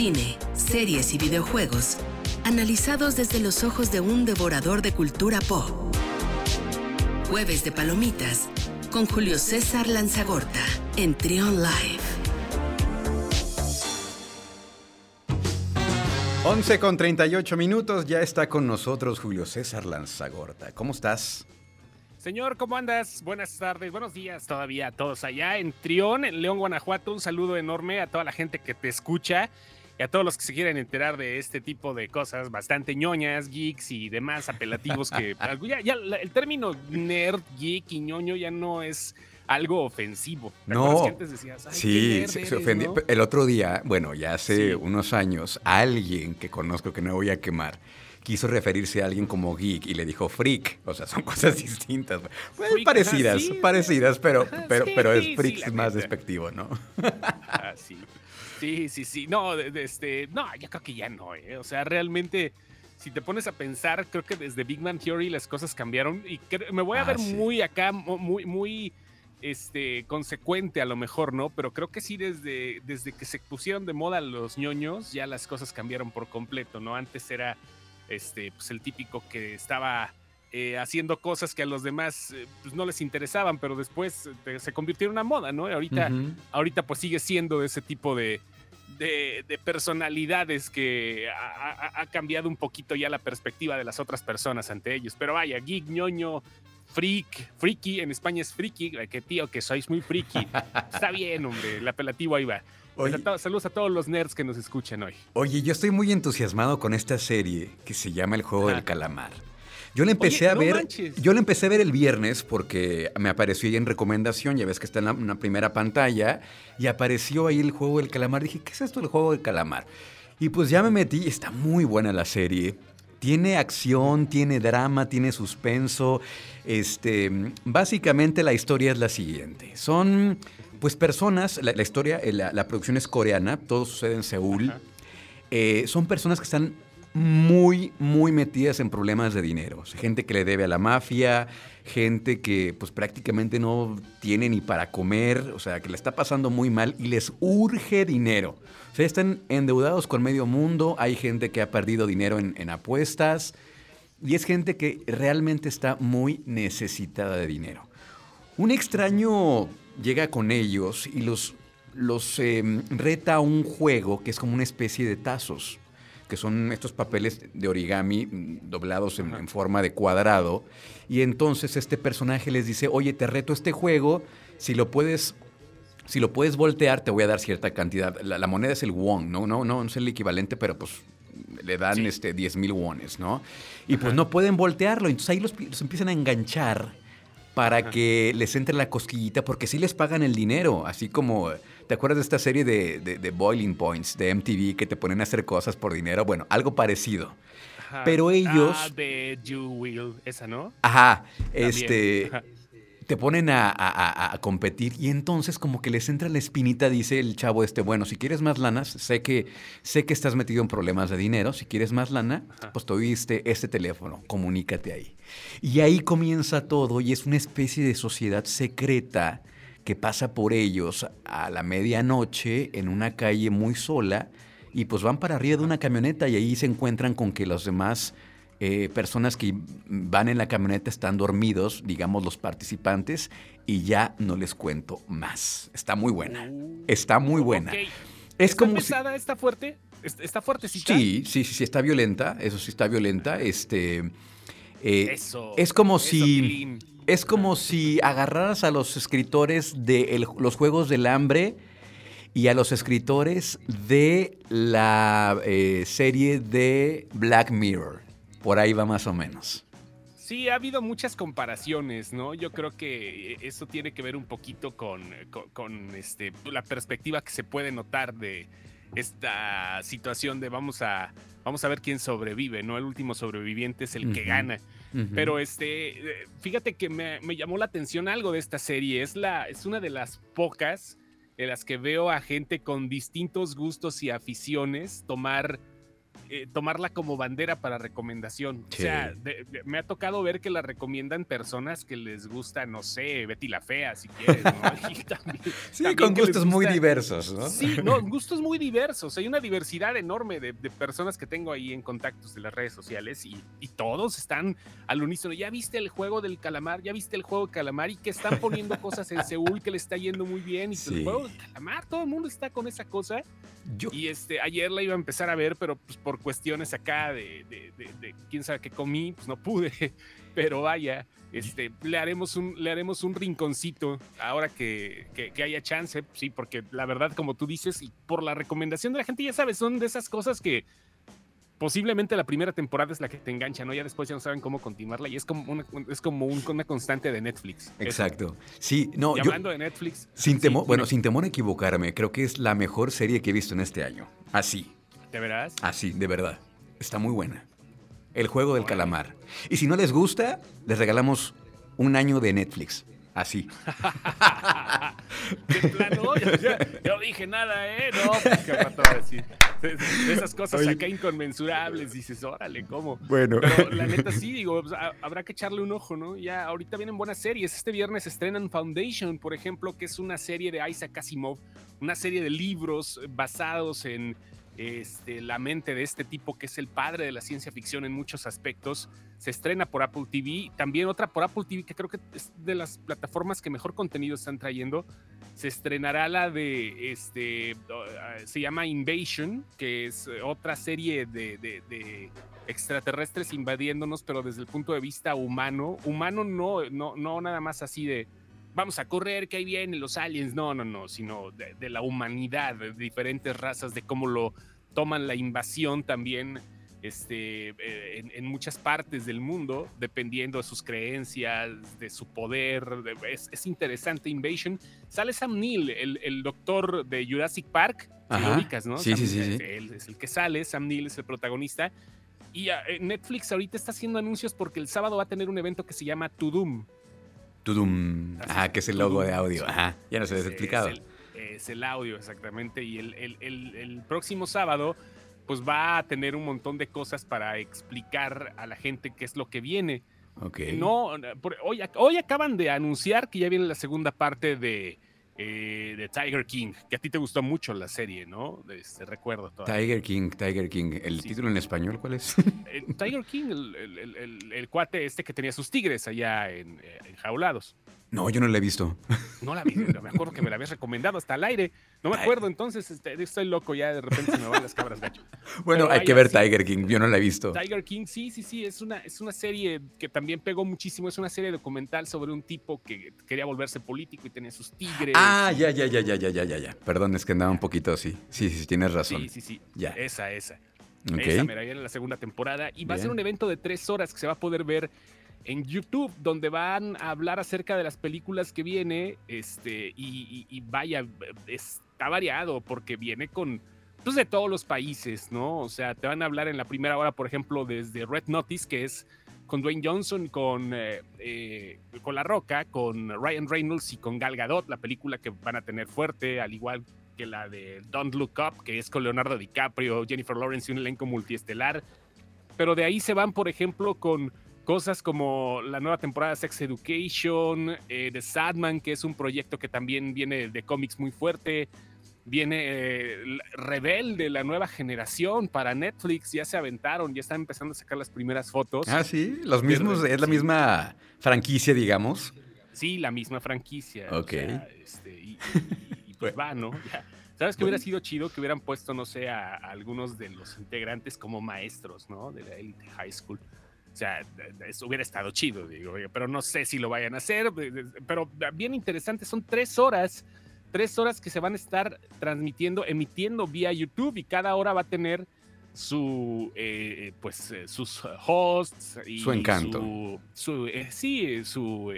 cine, series y videojuegos, analizados desde los ojos de un devorador de cultura pop. Jueves de Palomitas con Julio César Lanzagorta en Trion Live. 11 con 38 minutos, ya está con nosotros Julio César Lanzagorta. ¿Cómo estás? Señor, ¿cómo andas? Buenas tardes, buenos días todavía a todos allá en Trión, en León, Guanajuato. Un saludo enorme a toda la gente que te escucha y a todos los que se quieren enterar de este tipo de cosas bastante ñoñas, geeks y demás apelativos que ya, el término nerd, geek y ñoño ya no es algo ofensivo. no, antes decías, sí, se, ofendió. El otro día, bueno, ya hace unos años, alguien que conozco que no voy a quemar quiso referirse a alguien como geek y le dijo freak. O sea, son cosas distintas. Pues, parecidas, parecidas, pero, pero, pero es freak más despectivo, ¿no? Ah, sí. sí, sí. No, este, no, yo creo que ya no, ¿eh? O sea, realmente si te pones a pensar, creo que desde Big Man Theory las cosas cambiaron y me voy a ah, ver muy acá, muy, muy este, consecuente a lo mejor, ¿no? Pero creo que sí desde, desde que se pusieron de moda los ñoños, ya las cosas cambiaron por completo, ¿no? Antes era este, pues el típico que estaba eh, haciendo cosas que a los demás eh, pues, no les interesaban, pero después eh, se convirtió en una moda, ¿no? Ahorita, ahorita pues sigue siendo ese tipo de, de, personalidades que ha, cambiado un poquito ya la perspectiva de las otras personas ante ellos. Pero vaya, geek, ñoño, freak, freaky, en España es freaky, que tío, que sois muy freaky. Está bien, hombre, el apelativo ahí va saludos a todos los nerds que nos escuchan hoy. Oye, yo estoy muy entusiasmado con esta serie que se llama El Juego del Calamar. Yo la empecé a ver. Yo la empecé a ver el viernes porque me apareció ahí en recomendación. Ya ves que está en una primera pantalla. Y apareció ahí el juego del calamar. Dije, ¿qué es esto el juego del calamar? Y pues ya me metí. Está muy buena la serie. Tiene acción, tiene drama, tiene suspenso. Este, básicamente la historia es la siguiente. Son pues personas, la, historia, eh, la, producción es coreana, todo sucede en Seúl. Eh, son personas que están muy, muy metidas en problemas de dinero. gente que le debe a la mafia, gente que pues prácticamente no tiene ni para comer, o sea, que le está pasando muy mal y les urge dinero. O sea, están endeudados con medio mundo, hay gente que ha perdido dinero en, apuestas y es gente que realmente está muy necesitada de dinero. Un extraño llega con ellos y los, los em, reta a un juego que es como una especie de tazos, que son estos papeles de origami mm, doblados en, forma de cuadrado. Y entonces este personaje les dice, oye, te reto este juego, si lo puedes... Si lo puedes voltear, te voy a dar cierta cantidad. La, moneda es el won, ¿no? No, no, no es el equivalente, pero pues le dan este 10 mil wones, ¿no? Y pues no pueden voltearlo. Entonces ahí los, los empiezan a enganchar para que les entre la cosquillita, porque sí les pagan el dinero, así como, ¿te acuerdas de esta serie de, Boiling Points de MTV que te ponen a hacer cosas por dinero? Bueno, algo parecido. Pero ellos... Ah, de You Will, esa, ¿no? Ajá, este te ponen a, competir y entonces como que les entra la espinita, dice el chavo este, bueno, si quieres más lanas, sé que, sé que estás metido en problemas de dinero, si quieres más lana, pues te oíste este teléfono, comunícate ahí. Y ahí comienza todo y es una especie de sociedad secreta que pasa por ellos a la medianoche en una calle muy sola y pues van para arriba de una camioneta y ahí se encuentran con que los demás eh, personas que van en la camioneta están dormidos, digamos los participantes, y ya no les cuento más. Está muy buena. Uh, está muy buena. Es ¿Está como pesada, está fuerte? ¿Está fuertecita? Sí, sí, sí, sí, está violenta. Eso sí está violenta. Este, eh, eso, es como si... Es como si agarraras a los escritores de los Juegos del Hambre y a los escritores de la eh, serie de Black Mirror. Por ahí va más o menos. Sí, ha habido muchas comparaciones, ¿no? Yo creo que eso tiene que ver un poquito con, con, este, la perspectiva que se puede notar de esta situación de vamos a, vamos a ver quién sobrevive, ¿no? El último sobreviviente es el que gana. Pero este, fíjate que me, me, llamó la atención algo de esta serie. Es, la, es una de las pocas en las que veo a gente con distintos gustos y aficiones tomar eh, tomarla como bandera para recomendación. O sea, me ha tocado ver que la recomiendan personas que les gusta, no sé, Betty la Fea, si quieres, ¿no? sí, con gustos muy diversos, ¿no? Sí, no, gustos muy diversos. Hay una diversidad enorme de, personas que tengo ahí en contactos de las redes sociales y, todos están al unísono. ¿Ya viste el juego del calamar? ¿Ya viste el juego del calamar? Y que están poniendo cosas en Seúl que le está yendo muy bien. Y el juego del calamar, todo el mundo está con esa cosa. Y este, ayer la iba a empezar a ver, pero pues por cuestiones acá de, quién sabe qué comí, pues no pude. Pero vaya, este, le haremos un, le haremos un rinconcito ahora que, que, haya chance, sí, porque la verdad, como tú dices, y por la recomendación de la gente, ya sabes, son de esas cosas que posiblemente la primera temporada es la que te engancha, ¿no? Ya después ya no saben cómo continuarla y es como una, es como una constante de Netflix. Exacto. Sí, no. Y hablando de Netflix. Sin temor, bueno, sin temor a equivocarme, creo que es la mejor serie que he visto en este año. Así. ¿De veras? Así, de verdad. Está muy buena. El juego del calamar. Y si no les gusta, les regalamos un año de Netflix. Así. de plano, yo, yo, dije nada, ¿eh? No, pues, ¿qué a decir? De, esas cosas acá inconmensurables, dices, órale, ¿cómo? Bueno. Pero la neta sí, digo, pues, habrá que echarle un ojo, ¿no? Ya ahorita vienen buenas series. Este viernes estrenan Foundation, por ejemplo, que es una serie de Isaac Asimov, una serie de libros basados en este, la mente de este tipo que es el padre de la ciencia ficción en muchos aspectos. Se estrena por Apple TV, también otra por Apple TV que creo que es de las plataformas que mejor contenido están trayendo. Se estrenará la de, este, ah, se llama Invasion, que es otra serie de, extraterrestres invadiéndonos, pero desde el punto de vista humano. Humano no, no, no nada más así de vamos a correr, que ahí vienen los aliens. No, no, no, sino de, la humanidad, de diferentes razas, de cómo lo toman la invasión también este, eh, en, muchas partes del mundo, dependiendo de sus creencias, de su poder. es, interesante Invasion. Sale Sam Neill, el, doctor de Jurassic Park. Lo ubicas, ¿no? Sí, sí, sí, Él es el que sale, Sam Neill es el protagonista. Y ah, eh, Netflix ahorita está haciendo anuncios porque el sábado va a tener un evento que se llama To Doom Tudum. Ajá, que es el logo de audio. Ajá, ya no se ha explicado. Es el, audio, exactamente. Y el, próximo sábado, pues va a tener un montón de cosas para explicar a la gente qué es lo que viene. Ok. No, hoy, hoy acaban de anunciar que ya viene la segunda parte de eh, de Tiger King, que a ti te gustó mucho la serie, ¿no? Este, recuerdo. Tiger King, Tiger King. ¿El título en español cuál es? Eh, Tiger King, el, cuate este que tenía sus tigres allá en, eh, enjaulados. No, yo no la he visto. No la vi, me acuerdo que me la habías recomendado hasta el aire. No me acuerdo, entonces este, estoy loco ya, de repente se me van las cabras gacho. Bueno, hay que ver Tiger King, yo no la he visto. Tiger King, sí, sí, sí, es una, es una serie que también pegó muchísimo, es una serie documental sobre un tipo que quería volverse político y tenía sus tigres. Ah, ya, ya, ya, ya, ya, ya, ya, ya. Perdón, es que andaba un poquito así. Sí, sí, tienes razón. Sí, sí, sí. Ya. Esa, esa. Esa me la viene en la segunda temporada y va a ser un evento de tres horas que se va a poder ver en YouTube, donde van a hablar acerca de las películas que viene, este, y, vaya, está variado porque viene con, pues, de todos los países, ¿no? O sea, te van a hablar en la primera hora, por ejemplo, desde Red Notice, que es con Dwayne Johnson, con, eh, eh, con La Roca, con Ryan Reynolds y con Gal Gadot, la película que van a tener fuerte, al igual que la de Don't Look Up, que es con Leonardo DiCaprio, Jennifer Lawrence y un elenco multiestelar. Pero de ahí se van, por ejemplo, con Cosas como la nueva temporada de Sex Education, eh, The Sadman, que es un proyecto que también viene de cómics muy fuerte. Viene eh, Rebelde, la nueva generación para Netflix. Ya se aventaron, ya están empezando a sacar las primeras fotos. Ah, sí, los mismos, es la misma franquicia, digamos. Sí, la misma franquicia. Ok. Este, y, pues va, ¿no? ¿Sabes que hubiera sido chido que hubieran puesto, no sé, a, algunos de los integrantes como maestros, ¿no? De la Elite High School. O sea, eso hubiera estado chido, digo, pero no sé si lo vayan a hacer. Pero bien interesante, son tres horas, tres horas que se van a estar transmitiendo, emitiendo vía YouTube y cada hora va a tener su, eh, pues, eh, sus hosts y su encanto. Su, eh, sí, su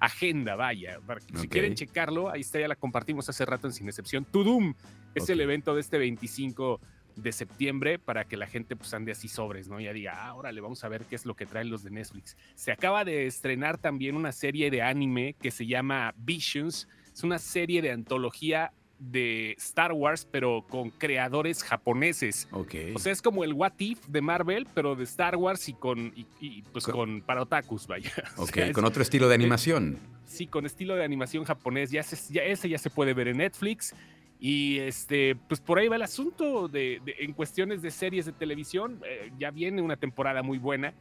agenda, vaya. Si quieren checarlo, ahí está, ya la compartimos hace rato en Sin Excepción. Tudum es el evento de este 25 de septiembre para que la gente pues ande así sobres, ¿no? Ya diga, ahora le vamos a ver qué es lo que traen los de Netflix. Se acaba de estrenar también una serie de anime que se llama Visions. Es una serie de antología de Star Wars, pero con creadores japoneses. Okay. O sea, es como el What If de Marvel, pero de Star Wars y con, y, pues con, para otakus, vaya. Ok, con otro estilo de animación. sí, con estilo de animación japonés. Ya, ya ese ya se puede ver en Netflix. Y este, pues por ahí va el asunto de, en cuestiones de series de televisión. Eh, ya viene una temporada muy buena.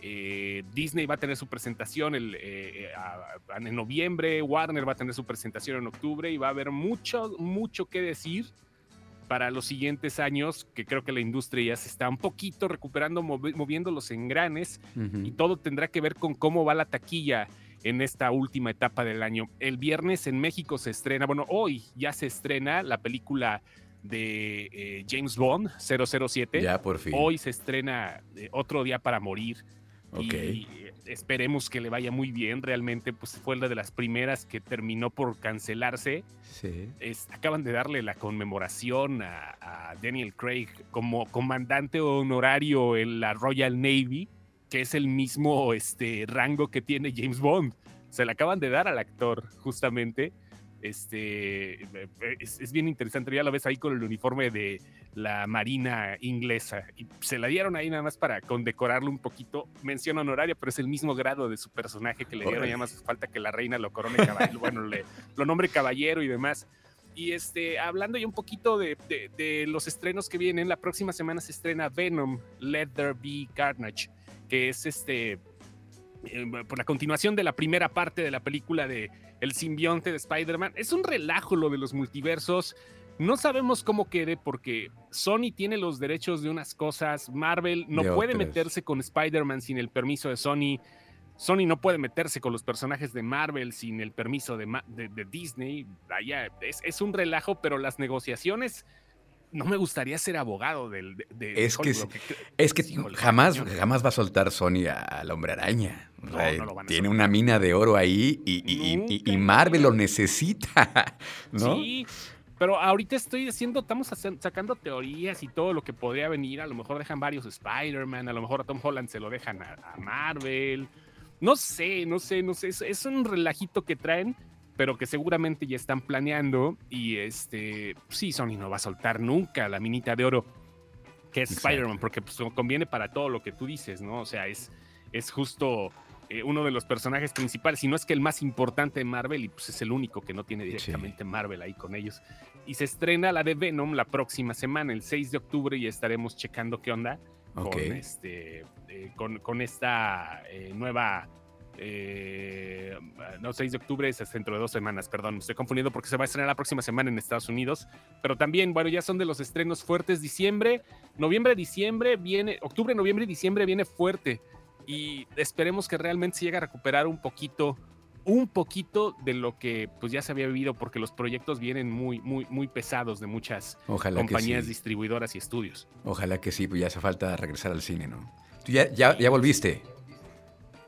Eh, Disney va a tener su presentación el, eh, en noviembre, Warner va a tener su presentación en octubre y va a haber mucho, mucho que decir para los siguientes años, que creo que la industria ya se está un poquito recuperando, moviendo los engranes y todo tendrá que ver con cómo va la taquilla en esta última etapa del año. El viernes en México se estrena, bueno, hoy ya se estrena la película de eh, James Bond 007. Ya, por fin. Hoy se estrena eh, Otro Día para Morir. Y esperemos que le vaya muy bien. Realmente, pues fue una de las primeras que terminó por cancelarse. Sí. acaban de darle la conmemoración a, a, Daniel Craig como comandante honorario en la Royal Navy que es el mismo este, rango que tiene James Bond. Se le acaban de dar al actor, justamente. Este, es, bien interesante, ya lo ves ahí con el uniforme de la Marina inglesa. Y se la dieron ahí nada más para condecorarlo un poquito. Mención honoraria, pero es el mismo grado de su personaje que le dieron. Ya más falta que la reina lo corone caballero, bueno, le, lo nombre caballero y demás. Y este, hablando ya un poquito de, de, los estrenos que vienen, la próxima semana se estrena Venom, Let There Be Carnage que es este eh, por la continuación de la primera parte de la película de El simbionte de Spider-Man. Es un relajo lo de los multiversos. No sabemos cómo quede porque Sony tiene los derechos de unas cosas, Marvel no puede meterse con Spider-Man sin el permiso de Sony, Sony no puede meterse con los personajes de Marvel sin el permiso de, de, Disney. Allá es, es, un relajo, pero las negociaciones no me gustaría ser abogado del, de, es que, es que jamás, jamás va a soltar Sony al hombre araña. tiene una mina de oro ahí y, Marvel lo necesita. ¿no? Sí, pero ahorita estoy diciendo, estamos sacando teorías y todo lo que podría venir. A lo mejor dejan varios Spider-Man, a lo mejor a Tom Holland se lo dejan a, Marvel. No sé, no sé, no sé. es un relajito que traen pero que seguramente ya están planeando y este, sí, Sony no va a soltar nunca la minita de oro que es Spider-Man, porque pues, conviene para todo lo que tú dices, ¿no? O sea, es, es justo eh, uno de los personajes principales, si no es que el más importante de Marvel, y pues es el único que no tiene directamente Marvel ahí con ellos. Y se estrena la de Venom la próxima semana, el 6 de octubre, y estaremos checando qué onda con, este, eh, con, esta eh, nueva eh, no, 6 de octubre es dentro de dos semanas, perdón, me estoy confundiendo porque se va a estrenar la próxima semana en Estados Unidos, pero también, bueno, ya son de los estrenos fuertes, diciembre, noviembre, diciembre, viene, octubre, noviembre y diciembre viene fuerte y esperemos que realmente se llegue a recuperar un poquito, un poquito de lo que pues ya se había vivido porque los proyectos vienen muy, muy, muy pesados de muchas compañías distribuidoras y estudios. Ojalá que sí, pues ya hace falta regresar al cine, ¿no? Tú ya, ya, ya volviste.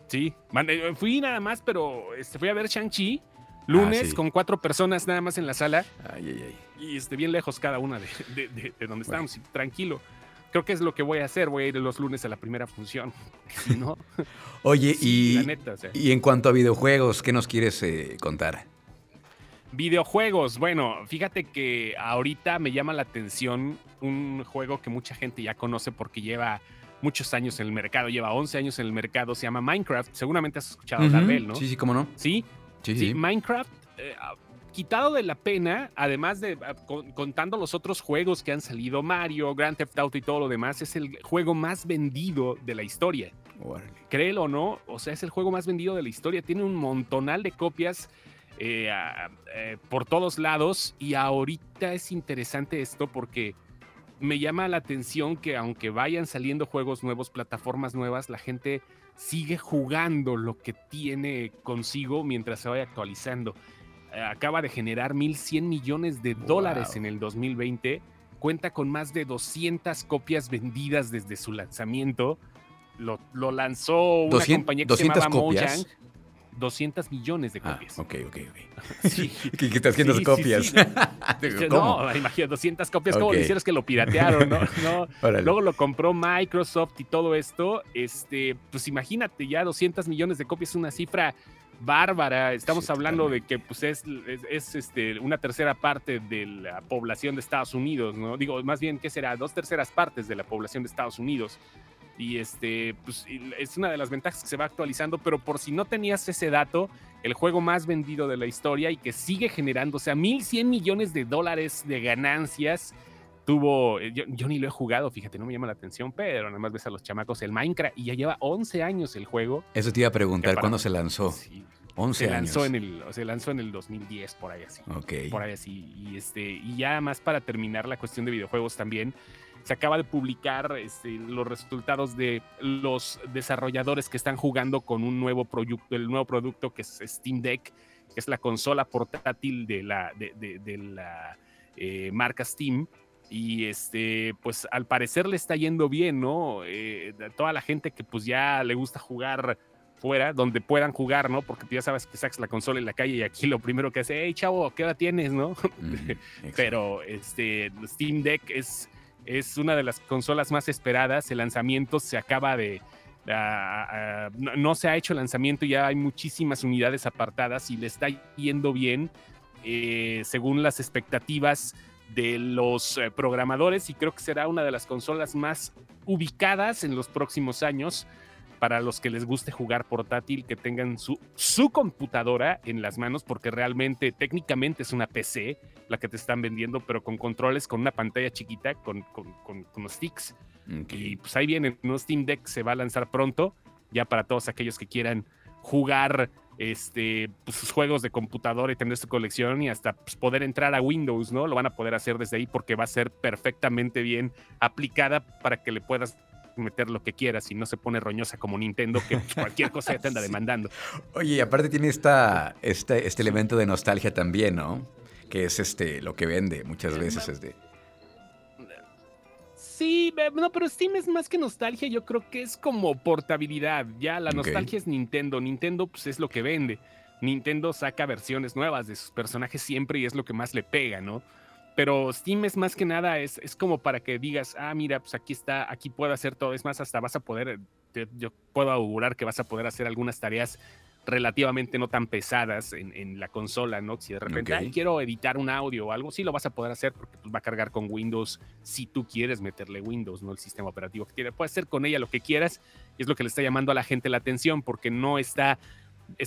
Sí, eh, fui nada más, pero este, fui a ver Shang-Chi lunes ah, con cuatro personas nada más en la sala. Ay, ay, ay. Y este, bien lejos cada una de, de, donde estábamos, tranquilo. Creo que es lo que voy a hacer, voy a ir los lunes a la primera función. ¿no? Oye, y, y en cuanto a videojuegos, ¿qué nos quieres eh, contar? Videojuegos, bueno, fíjate que ahorita me llama la atención un juego que mucha gente ya conoce porque lleva muchos años en el mercado, lleva 11 años en el mercado, se llama Minecraft. Seguramente has escuchado hablar de él, ¿no? Sí, sí, cómo no. Sí, sí, Minecraft. Eh, ah, quitado de la pena, además de ah, contando los otros juegos que han salido, Mario, Grand Theft Auto y todo lo demás, es el juego más vendido de la historia. Créelo o no, o sea, es el juego más vendido de la historia. Tiene un montonal de copias eh, eh, por todos lados y ahorita es interesante esto porque me llama la atención que aunque vayan saliendo juegos nuevos, plataformas nuevas, la gente sigue jugando lo que tiene consigo mientras se vaya actualizando. Eh, acaba de generar 1.100 millones de dólares en el 2020. Cuenta con más de 200 copias vendidas desde su lanzamiento. Lo, lanzó una compañía que se llamaba Mojang. 200 millones de ah, copias. ok, ok, ok. Sí. ¿Qué, estás haciendo copias? ¿Cómo? no, imagínate, 200 copias, como le hicieron que lo piratearon, ¿no? Luego lo compró Microsoft y todo esto. Este, pues imagínate, ya 200 millones de copias es una cifra bárbara. Estamos hablando de que pues, es, es, este, una tercera parte de la población de Estados Unidos, ¿no? Digo, más bien, ¿qué será? Dos terceras partes de la población de Estados Unidos. Y este, pues, es una de las ventajas que se va actualizando, pero por si no tenías ese dato, el juego más vendido de la historia y que sigue generando, o sea, 1.100 millones de dólares de ganancias tuvo, yo, yo, ni lo he jugado, fíjate, no me llama la atención, pero nada más ves a los chamacos el Minecraft y ya lleva 11 años el juego. Eso te iba a preguntar, ¿cuándo se lanzó? Sí, 11 se lanzó en el se lanzó en el 2010 por ahí así. Ok. Por ahí así y este y ya más para terminar la cuestión de videojuegos también se acaba de publicar este, los resultados de los desarrolladores que están jugando con un nuevo producto, el nuevo producto que es Steam Deck, que es la consola portátil de la, de, la eh, marca Steam. Y este, pues al parecer le está yendo bien, ¿no? Eh, toda la gente que pues ya le gusta jugar fuera, donde puedan jugar, ¿no? Porque ya sabes que sacas la consola en la calle y aquí lo primero que hace, hey chavo, ¿qué hora tienes, no? Pero este, Steam Deck es es una de las consolas más esperadas. El lanzamiento se acaba de... no, se ha hecho el lanzamiento, ya hay muchísimas unidades apartadas y le está yendo bien eh, según las expectativas de los eh, programadores y creo que será una de las consolas más ubicadas en los próximos años para los que les guste jugar portátil, que tengan su, su computadora en las manos, porque realmente técnicamente es una PC la que te están vendiendo, pero con controles, con una pantalla chiquita, con, con, los sticks. Y pues ahí viene, ¿no? Steam Deck se va a lanzar pronto, ya para todos aquellos que quieran jugar este, pues, sus juegos de computadora y tener su colección y hasta pues, poder entrar a Windows, ¿no? Lo van a poder hacer desde ahí porque va a ser perfectamente bien aplicada para que le puedas meter lo que quieras y no se pone roñosa como Nintendo, que cualquier cosa ya te anda demandando. Oye, aparte tiene esta, este, este elemento de nostalgia también, ¿no? Que es este lo que vende muchas veces. Es de... Sí, no, pero Steam es más que nostalgia, yo creo que es como portabilidad. Ya la nostalgia es Nintendo. Nintendo pues, es lo que vende. Nintendo saca versiones nuevas de sus personajes siempre y es lo que más le pega, ¿no? Pero Steam es más que nada, es, es como para que digas, ah, mira, pues aquí está, aquí puedo hacer todo. Es más, hasta vas a poder, yo puedo augurar que vas a poder hacer algunas tareas relativamente no tan pesadas en, la consola, ¿no? Si de repente quiero editar un audio o algo, sí lo vas a poder hacer porque pues, va a cargar con Windows si tú quieres meterle Windows, ¿no? El sistema operativo que tiene. Puedes hacer con ella lo que quieras es lo que le está llamando a la gente la atención porque no está,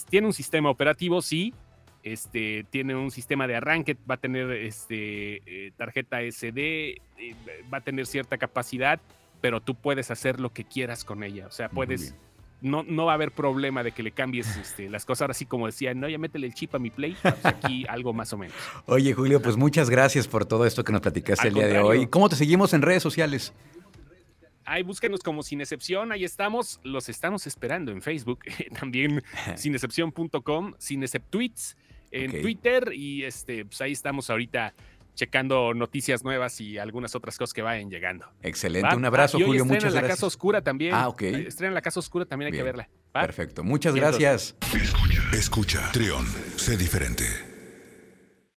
tiene un sistema operativo, sí, este, tiene un sistema de arranque, va a tener este, eh, tarjeta SD, eh, va a tener cierta capacidad, pero tú puedes hacer lo que quieras con ella. O sea, puedes, no, no va a haber problema de que le cambies este, las cosas. Ahora sí, como decía, no, ya métele el chip a mi Play, pues aquí algo más o menos. Oye, Julio, pues muchas gracias por todo esto que nos platicaste el día de hoy. ¿Cómo te seguimos en redes sociales? Ahí búsquenos como Sin Excepción, ahí estamos, los estamos esperando en Facebook, también sinexcepción.com, Sin Tweets en Twitter y este, pues ahí estamos ahorita checando noticias nuevas y algunas otras cosas que vayan llegando. Excelente, un abrazo Julio, muchas gracias. la Casa Oscura también. Ah, ok. Estrena la Casa Oscura, también hay que verla. Perfecto, muchas gracias. Escucha, escucha, Trión, sé diferente.